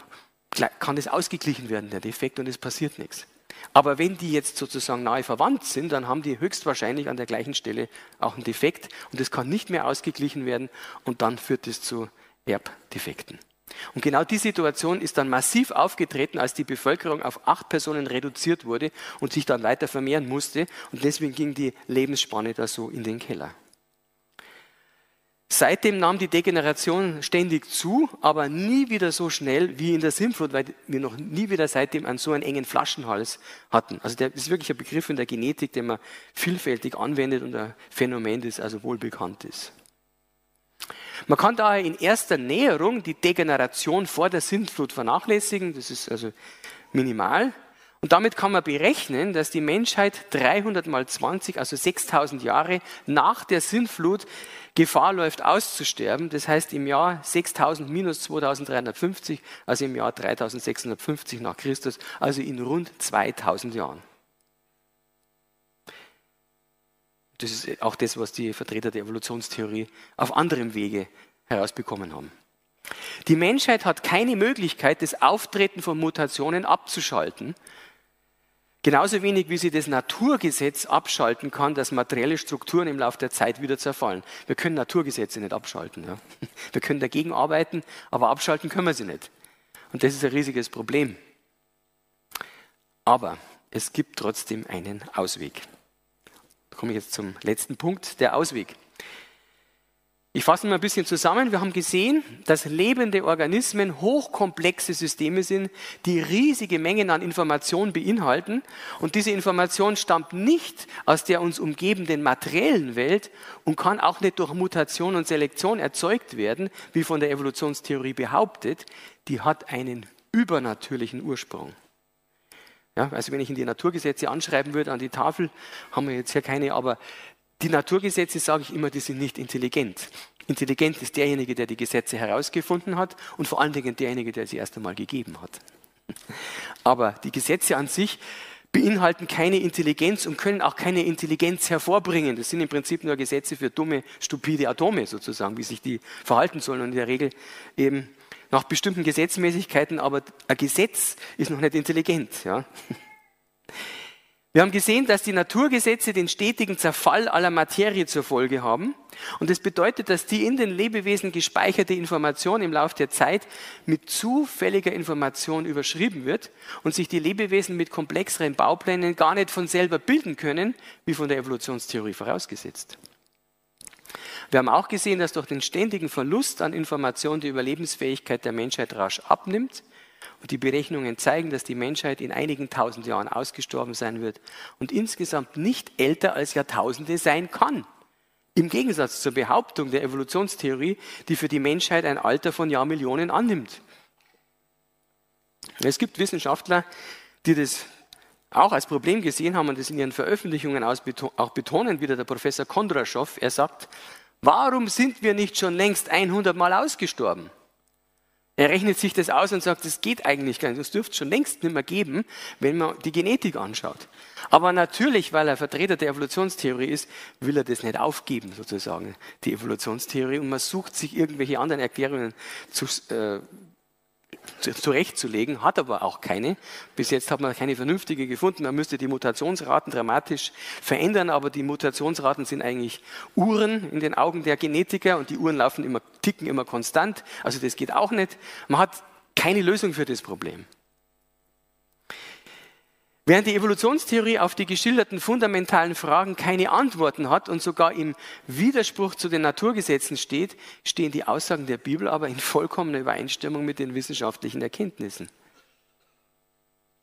kann das ausgeglichen werden, der Defekt, und es passiert nichts. Aber wenn die jetzt sozusagen nahe verwandt sind, dann haben die höchstwahrscheinlich an der gleichen Stelle auch einen Defekt und es kann nicht mehr ausgeglichen werden und dann führt es zu Erbdefekten. Und genau die Situation ist dann massiv aufgetreten, als die Bevölkerung auf acht Personen reduziert wurde und sich dann weiter vermehren musste. Und deswegen ging die Lebensspanne da so in den Keller. Seitdem nahm die Degeneration ständig zu, aber nie wieder so schnell wie in der Sintflut, weil wir noch nie wieder seitdem einen so einen engen Flaschenhals hatten. Also das ist wirklich ein Begriff in der Genetik, den man vielfältig anwendet und ein Phänomen, das also wohl bekannt ist. Man kann daher in erster Näherung die Degeneration vor der Sintflut vernachlässigen, das ist also minimal. Und damit kann man berechnen, dass die Menschheit 300 mal 20, also 6000 Jahre nach der Sintflut Gefahr läuft auszusterben. Das heißt im Jahr 6000 minus 2350, also im Jahr 3650 nach Christus, also in rund 2000 Jahren. Das ist auch das, was die Vertreter der Evolutionstheorie auf anderem Wege herausbekommen haben. Die Menschheit hat keine Möglichkeit, das Auftreten von Mutationen abzuschalten, Genauso wenig wie sie das Naturgesetz abschalten kann, dass materielle Strukturen im Laufe der Zeit wieder zerfallen. Wir können Naturgesetze nicht abschalten. Ja. Wir können dagegen arbeiten, aber abschalten können wir sie nicht. Und das ist ein riesiges Problem. Aber es gibt trotzdem einen Ausweg. Da komme ich jetzt zum letzten Punkt, der Ausweg. Ich fasse mal ein bisschen zusammen. Wir haben gesehen, dass lebende Organismen hochkomplexe Systeme sind, die riesige Mengen an Informationen beinhalten. Und diese Information stammt nicht aus der uns umgebenden materiellen Welt und kann auch nicht durch Mutation und Selektion erzeugt werden, wie von der Evolutionstheorie behauptet. Die hat einen übernatürlichen Ursprung. Ja, also wenn ich in die Naturgesetze anschreiben würde an die Tafel, haben wir jetzt hier keine, aber die Naturgesetze, sage ich immer, die sind nicht intelligent. Intelligent ist derjenige, der die Gesetze herausgefunden hat und vor allen Dingen derjenige, der sie erst einmal gegeben hat. Aber die Gesetze an sich beinhalten keine Intelligenz und können auch keine Intelligenz hervorbringen. Das sind im Prinzip nur Gesetze für dumme, stupide Atome sozusagen, wie sich die verhalten sollen und in der Regel eben nach bestimmten Gesetzmäßigkeiten, aber ein Gesetz ist noch nicht intelligent. Ja. Wir haben gesehen, dass die Naturgesetze den stetigen Zerfall aller Materie zur Folge haben. Und das bedeutet, dass die in den Lebewesen gespeicherte Information im Laufe der Zeit mit zufälliger Information überschrieben wird und sich die Lebewesen mit komplexeren Bauplänen gar nicht von selber bilden können, wie von der Evolutionstheorie vorausgesetzt. Wir haben auch gesehen, dass durch den ständigen Verlust an Information die Überlebensfähigkeit der Menschheit rasch abnimmt und die Berechnungen zeigen, dass die Menschheit in einigen tausend Jahren ausgestorben sein wird und insgesamt nicht älter als Jahrtausende sein kann. Im Gegensatz zur Behauptung der Evolutionstheorie, die für die Menschheit ein Alter von Jahrmillionen annimmt. Es gibt Wissenschaftler, die das auch als Problem gesehen haben und das in ihren Veröffentlichungen auch betonen, wie der Professor Kondraschow. Er sagt, warum sind wir nicht schon längst 100 Mal ausgestorben? Er rechnet sich das aus und sagt, das geht eigentlich gar nicht. Das dürfte es schon längst nicht mehr geben, wenn man die Genetik anschaut. Aber natürlich, weil er Vertreter der Evolutionstheorie ist, will er das nicht aufgeben, sozusagen, die Evolutionstheorie. Und man sucht sich irgendwelche anderen Erklärungen zu, äh, zurechtzulegen, hat aber auch keine. Bis jetzt hat man keine vernünftige gefunden. Man müsste die Mutationsraten dramatisch verändern, aber die Mutationsraten sind eigentlich Uhren in den Augen der Genetiker und die Uhren laufen immer, ticken immer konstant. Also das geht auch nicht. Man hat keine Lösung für das Problem. Während die Evolutionstheorie auf die geschilderten fundamentalen Fragen keine Antworten hat und sogar im Widerspruch zu den Naturgesetzen steht, stehen die Aussagen der Bibel aber in vollkommener Übereinstimmung mit den wissenschaftlichen Erkenntnissen.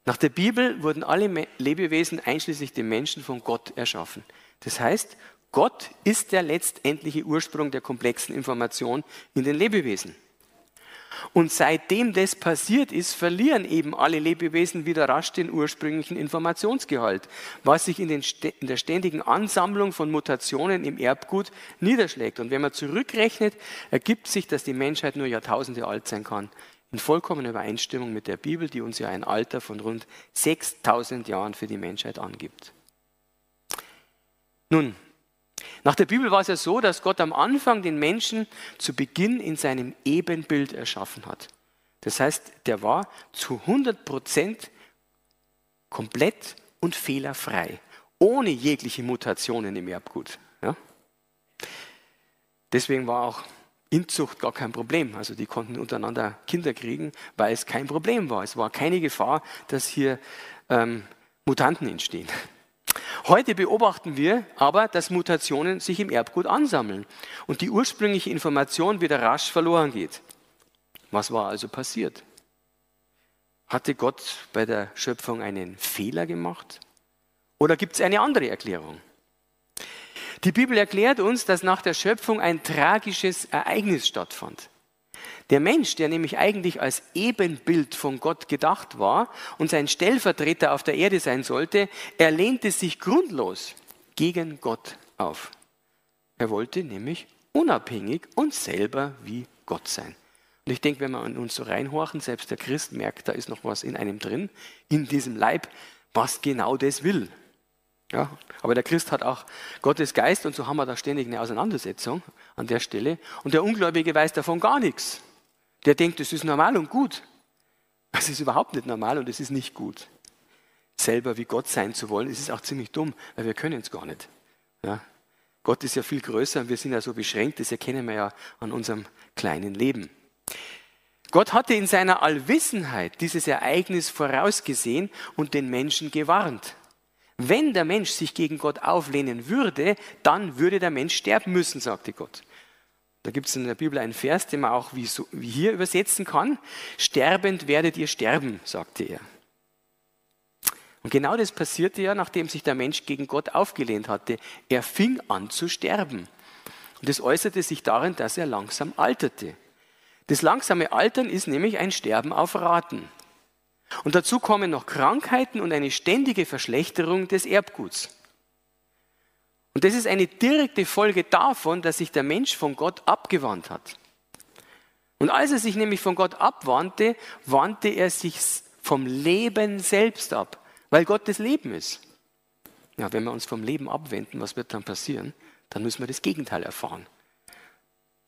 Nach der Bibel wurden alle Lebewesen einschließlich dem Menschen von Gott erschaffen. Das heißt, Gott ist der letztendliche Ursprung der komplexen Information in den Lebewesen. Und seitdem das passiert ist, verlieren eben alle Lebewesen wieder rasch den ursprünglichen Informationsgehalt, was sich in, in, der ständigen Ansammlung von Mutationen im Erbgut niederschlägt. Und wenn man zurückrechnet, ergibt sich, dass die Menschheit nur Jahrtausende alt sein kann. In vollkommener Übereinstimmung mit der Bibel, die uns ja ein Alter von rund 6000 Jahren für die Menschheit angibt. Nun, nach der Bibel war es ja so, dass Gott am Anfang den Menschen zu Beginn in seinem Ebenbild erschaffen hat. Das heißt, der war zu 100 Prozent komplett und fehlerfrei, ohne jegliche Mutationen im Erbgut. Ja? Deswegen war auch Inzucht gar kein Problem. Also die konnten untereinander Kinder kriegen, weil es kein Problem war. Es war keine Gefahr, dass hier ähm, Mutanten entstehen. Heute beobachten wir aber, dass Mutationen sich im Erbgut ansammeln und die ursprüngliche Information wieder rasch verloren geht. Was war also passiert? Hatte Gott bei der Schöpfung einen Fehler gemacht? Oder gibt es eine andere Erklärung? Die Bibel erklärt uns, dass nach der Schöpfung ein tragisches Ereignis stattfand. Der Mensch, der nämlich eigentlich als Ebenbild von Gott gedacht war und sein Stellvertreter auf der Erde sein sollte, er lehnte sich grundlos gegen Gott auf. Er wollte nämlich unabhängig und selber wie Gott sein. Und ich denke, wenn wir an uns so reinhorchen, selbst der Christ merkt, da ist noch was in einem drin, in diesem Leib, was genau das will. Ja, aber der Christ hat auch Gottes Geist und so haben wir da ständig eine Auseinandersetzung an der Stelle. Und der Ungläubige weiß davon gar nichts. Der denkt, es ist normal und gut. Es ist überhaupt nicht normal und es ist nicht gut. Selber wie Gott sein zu wollen, ist auch ziemlich dumm, weil wir können es gar nicht. Ja? Gott ist ja viel größer und wir sind ja so beschränkt, das erkennen wir ja an unserem kleinen Leben. Gott hatte in seiner Allwissenheit dieses Ereignis vorausgesehen und den Menschen gewarnt. Wenn der Mensch sich gegen Gott auflehnen würde, dann würde der Mensch sterben müssen, sagte Gott. Da gibt es in der Bibel einen Vers, den man auch wie, so, wie hier übersetzen kann. Sterbend werdet ihr sterben, sagte er. Und genau das passierte ja, nachdem sich der Mensch gegen Gott aufgelehnt hatte. Er fing an zu sterben. Und das äußerte sich darin, dass er langsam alterte. Das langsame Altern ist nämlich ein Sterben auf Raten. Und dazu kommen noch Krankheiten und eine ständige Verschlechterung des Erbguts. Und das ist eine direkte Folge davon, dass sich der Mensch von Gott abgewandt hat. Und als er sich nämlich von Gott abwandte, wandte er sich vom Leben selbst ab, weil Gott das Leben ist. Ja, wenn wir uns vom Leben abwenden, was wird dann passieren? Dann müssen wir das Gegenteil erfahren.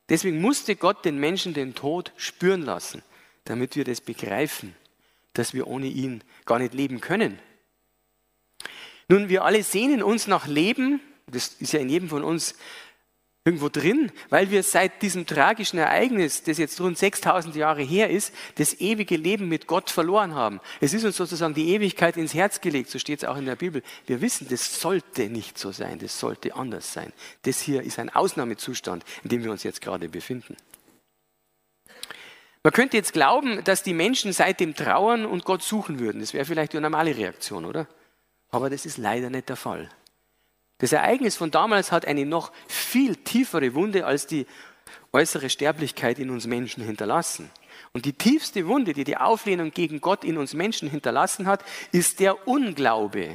Deswegen musste Gott den Menschen den Tod spüren lassen, damit wir das begreifen, dass wir ohne ihn gar nicht leben können. Nun, wir alle sehnen uns nach Leben, das ist ja in jedem von uns irgendwo drin, weil wir seit diesem tragischen Ereignis, das jetzt rund 6000 Jahre her ist, das ewige Leben mit Gott verloren haben. Es ist uns sozusagen die Ewigkeit ins Herz gelegt, so steht es auch in der Bibel. Wir wissen, das sollte nicht so sein, das sollte anders sein. Das hier ist ein Ausnahmezustand, in dem wir uns jetzt gerade befinden. Man könnte jetzt glauben, dass die Menschen seitdem trauern und Gott suchen würden. Das wäre vielleicht die normale Reaktion, oder? Aber das ist leider nicht der Fall. Das Ereignis von damals hat eine noch viel tiefere Wunde als die äußere Sterblichkeit in uns Menschen hinterlassen. Und die tiefste Wunde, die die Auflehnung gegen Gott in uns Menschen hinterlassen hat, ist der Unglaube.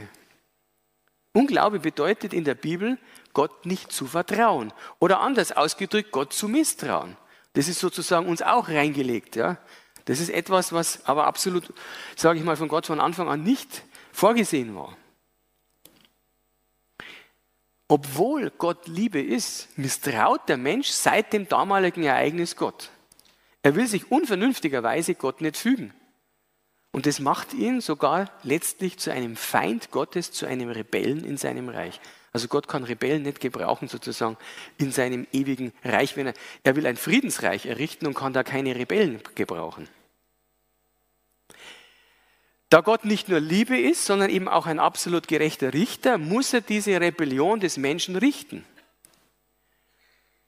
Unglaube bedeutet in der Bibel, Gott nicht zu vertrauen. Oder anders ausgedrückt, Gott zu misstrauen. Das ist sozusagen uns auch reingelegt. Ja? Das ist etwas, was aber absolut, sage ich mal, von Gott von Anfang an nicht vorgesehen war. Obwohl Gott Liebe ist, misstraut der Mensch seit dem damaligen Ereignis Gott. Er will sich unvernünftigerweise Gott nicht fügen. Und das macht ihn sogar letztlich zu einem Feind Gottes, zu einem Rebellen in seinem Reich. Also Gott kann Rebellen nicht gebrauchen sozusagen in seinem ewigen Reich, wenn er, er will ein Friedensreich errichten und kann da keine Rebellen gebrauchen. Da Gott nicht nur Liebe ist, sondern eben auch ein absolut gerechter Richter, muss er diese Rebellion des Menschen richten.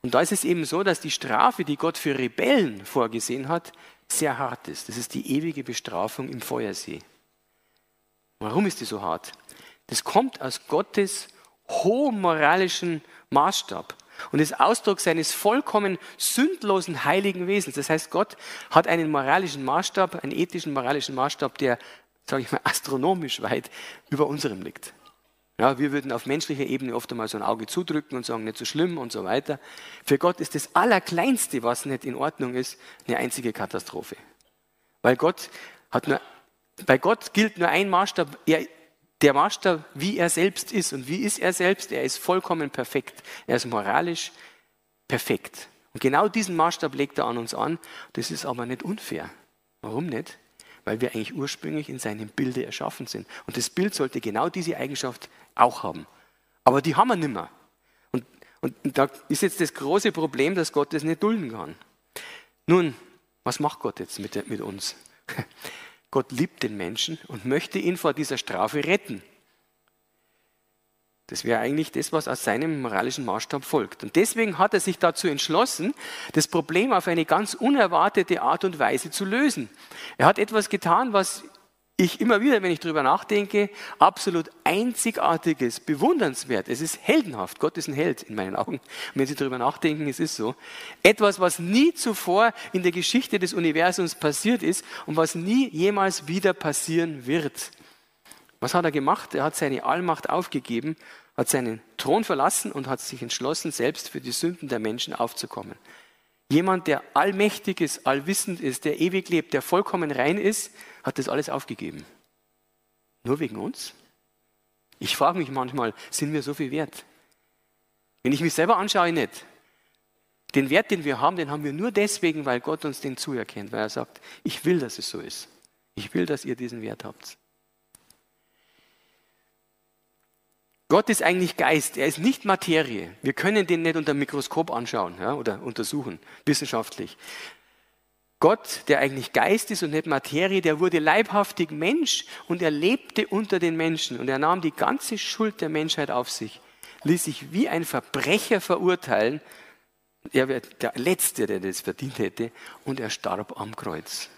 Und da ist es eben so, dass die Strafe, die Gott für Rebellen vorgesehen hat, sehr hart ist. Das ist die ewige Bestrafung im Feuersee. Warum ist die so hart? Das kommt aus Gottes hohem moralischen Maßstab und ist Ausdruck seines vollkommen sündlosen heiligen Wesens. Das heißt, Gott hat einen moralischen Maßstab, einen ethischen moralischen Maßstab, der sage ich mal, astronomisch weit über unserem liegt. Ja, wir würden auf menschlicher Ebene oft einmal so ein Auge zudrücken und sagen, nicht so schlimm und so weiter. Für Gott ist das Allerkleinste, was nicht in Ordnung ist, eine einzige Katastrophe. Weil Gott hat nur, bei Gott gilt nur ein Maßstab, er, der Maßstab, wie er selbst ist. Und wie ist er selbst? Er ist vollkommen perfekt. Er ist moralisch perfekt. Und genau diesen Maßstab legt er an uns an. Das ist aber nicht unfair. Warum nicht? Weil wir eigentlich ursprünglich in seinem Bilde erschaffen sind. Und das Bild sollte genau diese Eigenschaft auch haben. Aber die haben wir nicht mehr. Und, und, da ist jetzt das große Problem, dass Gott das nicht dulden kann. Nun, was macht Gott jetzt mit, mit uns? Gott liebt den Menschen und möchte ihn vor dieser Strafe retten. Das wäre eigentlich das, was aus seinem moralischen Maßstab folgt. Und deswegen hat er sich dazu entschlossen, das Problem auf eine ganz unerwartete Art und Weise zu lösen. Er hat etwas getan, was ich immer wieder, wenn ich darüber nachdenke, absolut einzigartiges, bewundernswert. Es ist heldenhaft. Gott ist ein Held in meinen Augen. Und wenn Sie darüber nachdenken, es ist so. Etwas, was nie zuvor in der Geschichte des Universums passiert ist und was nie jemals wieder passieren wird. Was hat er gemacht? Er hat seine Allmacht aufgegeben, hat seinen Thron verlassen und hat sich entschlossen, selbst für die Sünden der Menschen aufzukommen. Jemand, der allmächtig ist, allwissend ist, der ewig lebt, der vollkommen rein ist, hat das alles aufgegeben. Nur wegen uns? Ich frage mich manchmal, sind wir so viel wert? Wenn ich mich selber anschaue, nicht. Den Wert, den wir haben, den haben wir nur deswegen, weil Gott uns den zuerkennt, weil er sagt, ich will, dass es so ist. Ich will, dass ihr diesen Wert habt. Gott ist eigentlich Geist, er ist nicht Materie. Wir können den nicht unter dem Mikroskop anschauen ja, oder untersuchen, wissenschaftlich. Gott, der eigentlich Geist ist und nicht Materie, der wurde leibhaftig Mensch und er lebte unter den Menschen und er nahm die ganze Schuld der Menschheit auf sich, ließ sich wie ein Verbrecher verurteilen. Er wäre der Letzte, der das verdient hätte und er starb am Kreuz.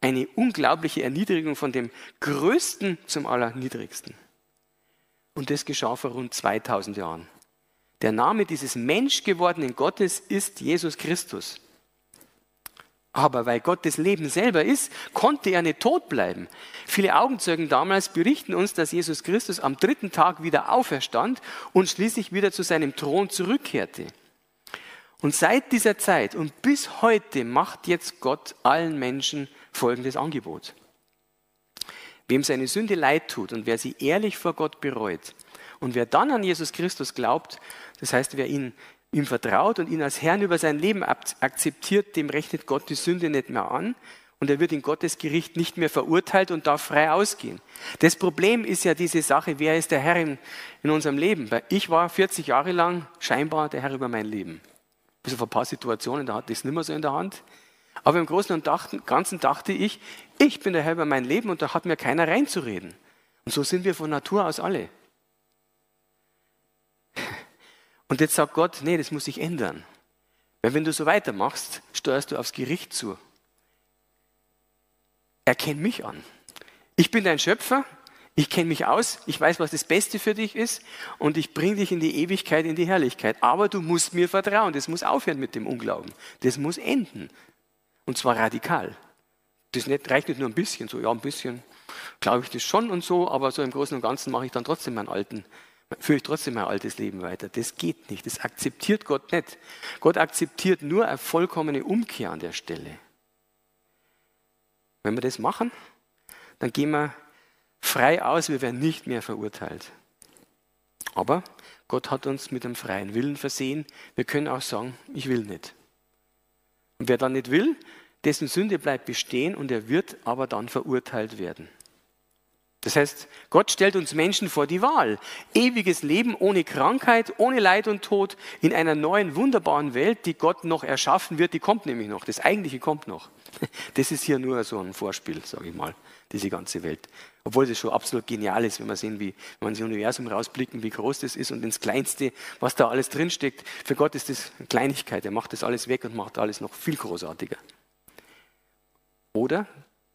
Eine unglaubliche Erniedrigung von dem Größten zum Allerniedrigsten. Und das geschah vor rund 2000 Jahren. Der Name dieses menschgewordenen Gottes ist Jesus Christus. Aber weil Gott das Leben selber ist, konnte er nicht tot bleiben. Viele Augenzeugen damals berichten uns, dass Jesus Christus am dritten Tag wieder auferstand und schließlich wieder zu seinem Thron zurückkehrte. Und seit dieser Zeit und bis heute macht jetzt Gott allen Menschen folgendes Angebot. Wem seine Sünde leid tut und wer sie ehrlich vor Gott bereut und wer dann an Jesus Christus glaubt, das heißt, wer ihn, ihm vertraut und ihn als Herrn über sein Leben akzeptiert, dem rechnet Gott die Sünde nicht mehr an und er wird in Gottes Gericht nicht mehr verurteilt und darf frei ausgehen. Das Problem ist ja diese Sache, wer ist der Herr in, in unserem Leben? Weil ich war 40 Jahre lang scheinbar der Herr über mein Leben. Bis auf ein paar Situationen, da hatte ich es nicht mehr so in der Hand. Aber im Großen und Ganzen dachte ich, ich bin der Herr über mein Leben und da hat mir keiner reinzureden. Und so sind wir von Natur aus alle. Und jetzt sagt Gott, nee, das muss sich ändern. Weil wenn du so weitermachst, steuerst du aufs Gericht zu. Erkenn mich an. Ich bin dein Schöpfer, ich kenne mich aus, ich weiß, was das Beste für dich ist und ich bringe dich in die Ewigkeit, in die Herrlichkeit. Aber du musst mir vertrauen, das muss aufhören mit dem Unglauben. Das muss enden. Und zwar radikal. Das nicht, reicht nicht nur ein bisschen, so ja, ein bisschen glaube ich das schon und so, aber so im Großen und Ganzen mache ich dann trotzdem meinen alten, führe ich trotzdem mein altes Leben weiter. Das geht nicht, das akzeptiert Gott nicht. Gott akzeptiert nur eine vollkommene Umkehr an der Stelle. Wenn wir das machen, dann gehen wir frei aus, wir werden nicht mehr verurteilt. Aber Gott hat uns mit einem freien Willen versehen. Wir können auch sagen, ich will nicht. Und wer dann nicht will, dessen Sünde bleibt bestehen und er wird aber dann verurteilt werden. Das heißt, Gott stellt uns Menschen vor die Wahl. Ewiges Leben ohne Krankheit, ohne Leid und Tod in einer neuen, wunderbaren Welt, die Gott noch erschaffen wird. Die kommt nämlich noch. Das Eigentliche kommt noch. Das ist hier nur so ein Vorspiel, sage ich mal, diese ganze Welt. Obwohl das schon absolut genial ist, wenn wir sehen, wie wenn wir ins Universum rausblicken, wie groß das ist und ins Kleinste, was da alles drinsteckt. Für Gott ist das Kleinigkeit. Er macht das alles weg und macht alles noch viel großartiger. Oder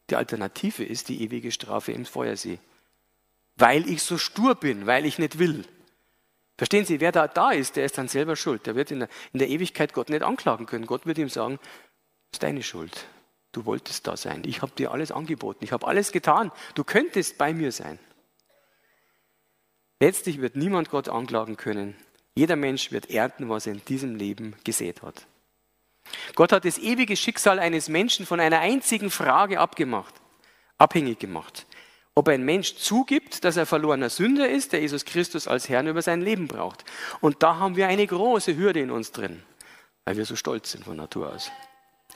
die Alternative ist die ewige Strafe im Feuersee. Weil ich so stur bin, weil ich nicht will. Verstehen Sie, wer da da ist, der ist dann selber schuld. Der wird in der, in der Ewigkeit Gott nicht anklagen können. Gott wird ihm sagen, das ist deine Schuld. Du wolltest da sein. Ich habe dir alles angeboten. Ich habe alles getan. Du könntest bei mir sein. Letztlich wird niemand Gott anklagen können. Jeder Mensch wird ernten, was er in diesem Leben gesät hat. Gott hat das ewige Schicksal eines Menschen von einer einzigen Frage abgemacht, abhängig gemacht. Ob ein Mensch zugibt, dass er verlorener Sünder ist, der Jesus Christus als Herrn über sein Leben braucht. Und da haben wir eine große Hürde in uns drin, weil wir so stolz sind von Natur aus.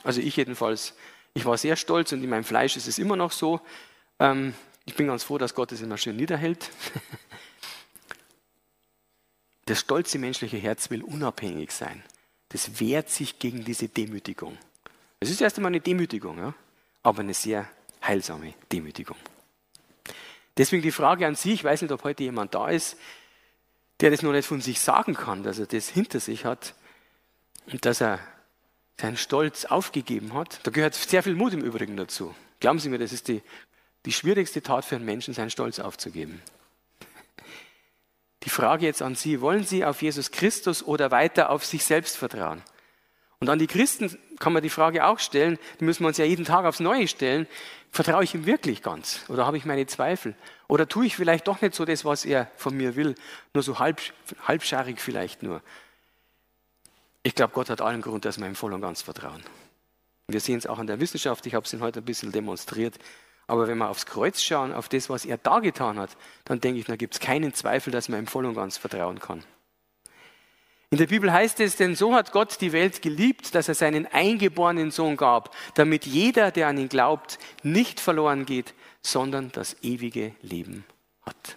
Also ich jedenfalls, ich war sehr stolz und in meinem Fleisch ist es immer noch so. Ähm, ich bin ganz froh, dass Gott es immer schön niederhält. Das stolze menschliche Herz will unabhängig sein das wehrt sich gegen diese Demütigung. Es ist erst einmal eine Demütigung, ja? aber eine sehr heilsame Demütigung. Deswegen die Frage an Sie, ich weiß nicht, ob heute jemand da ist, der das noch nicht von sich sagen kann, dass er das hinter sich hat und dass er seinen Stolz aufgegeben hat. Da gehört sehr viel Mut im Übrigen dazu. Glauben Sie mir, das ist die, die schwierigste Tat für einen Menschen, seinen Stolz aufzugeben. Die Frage jetzt an Sie, wollen Sie auf Jesus Christus oder weiter auf sich selbst vertrauen? Und an die Christen kann man die Frage auch stellen, die müssen wir uns ja jeden Tag aufs Neue stellen, vertraue ich ihm wirklich ganz oder habe ich meine Zweifel? Oder tue ich vielleicht doch nicht so das, was er von mir will, nur so halb, halbscharig vielleicht nur? Ich glaube, Gott hat allen Grund, dass wir ihm voll und ganz vertrauen. Wir sehen es auch in der Wissenschaft, ich habe es Ihnen heute ein bisschen demonstriert. Aber wenn wir aufs Kreuz schauen, auf das, was er da getan hat, dann denke ich, da gibt es keinen Zweifel, dass man ihm voll und ganz vertrauen kann. In der Bibel heißt es, denn so hat Gott die Welt geliebt, dass er seinen eingeborenen Sohn gab, damit jeder, der an ihn glaubt, nicht verloren geht, sondern das ewige Leben hat.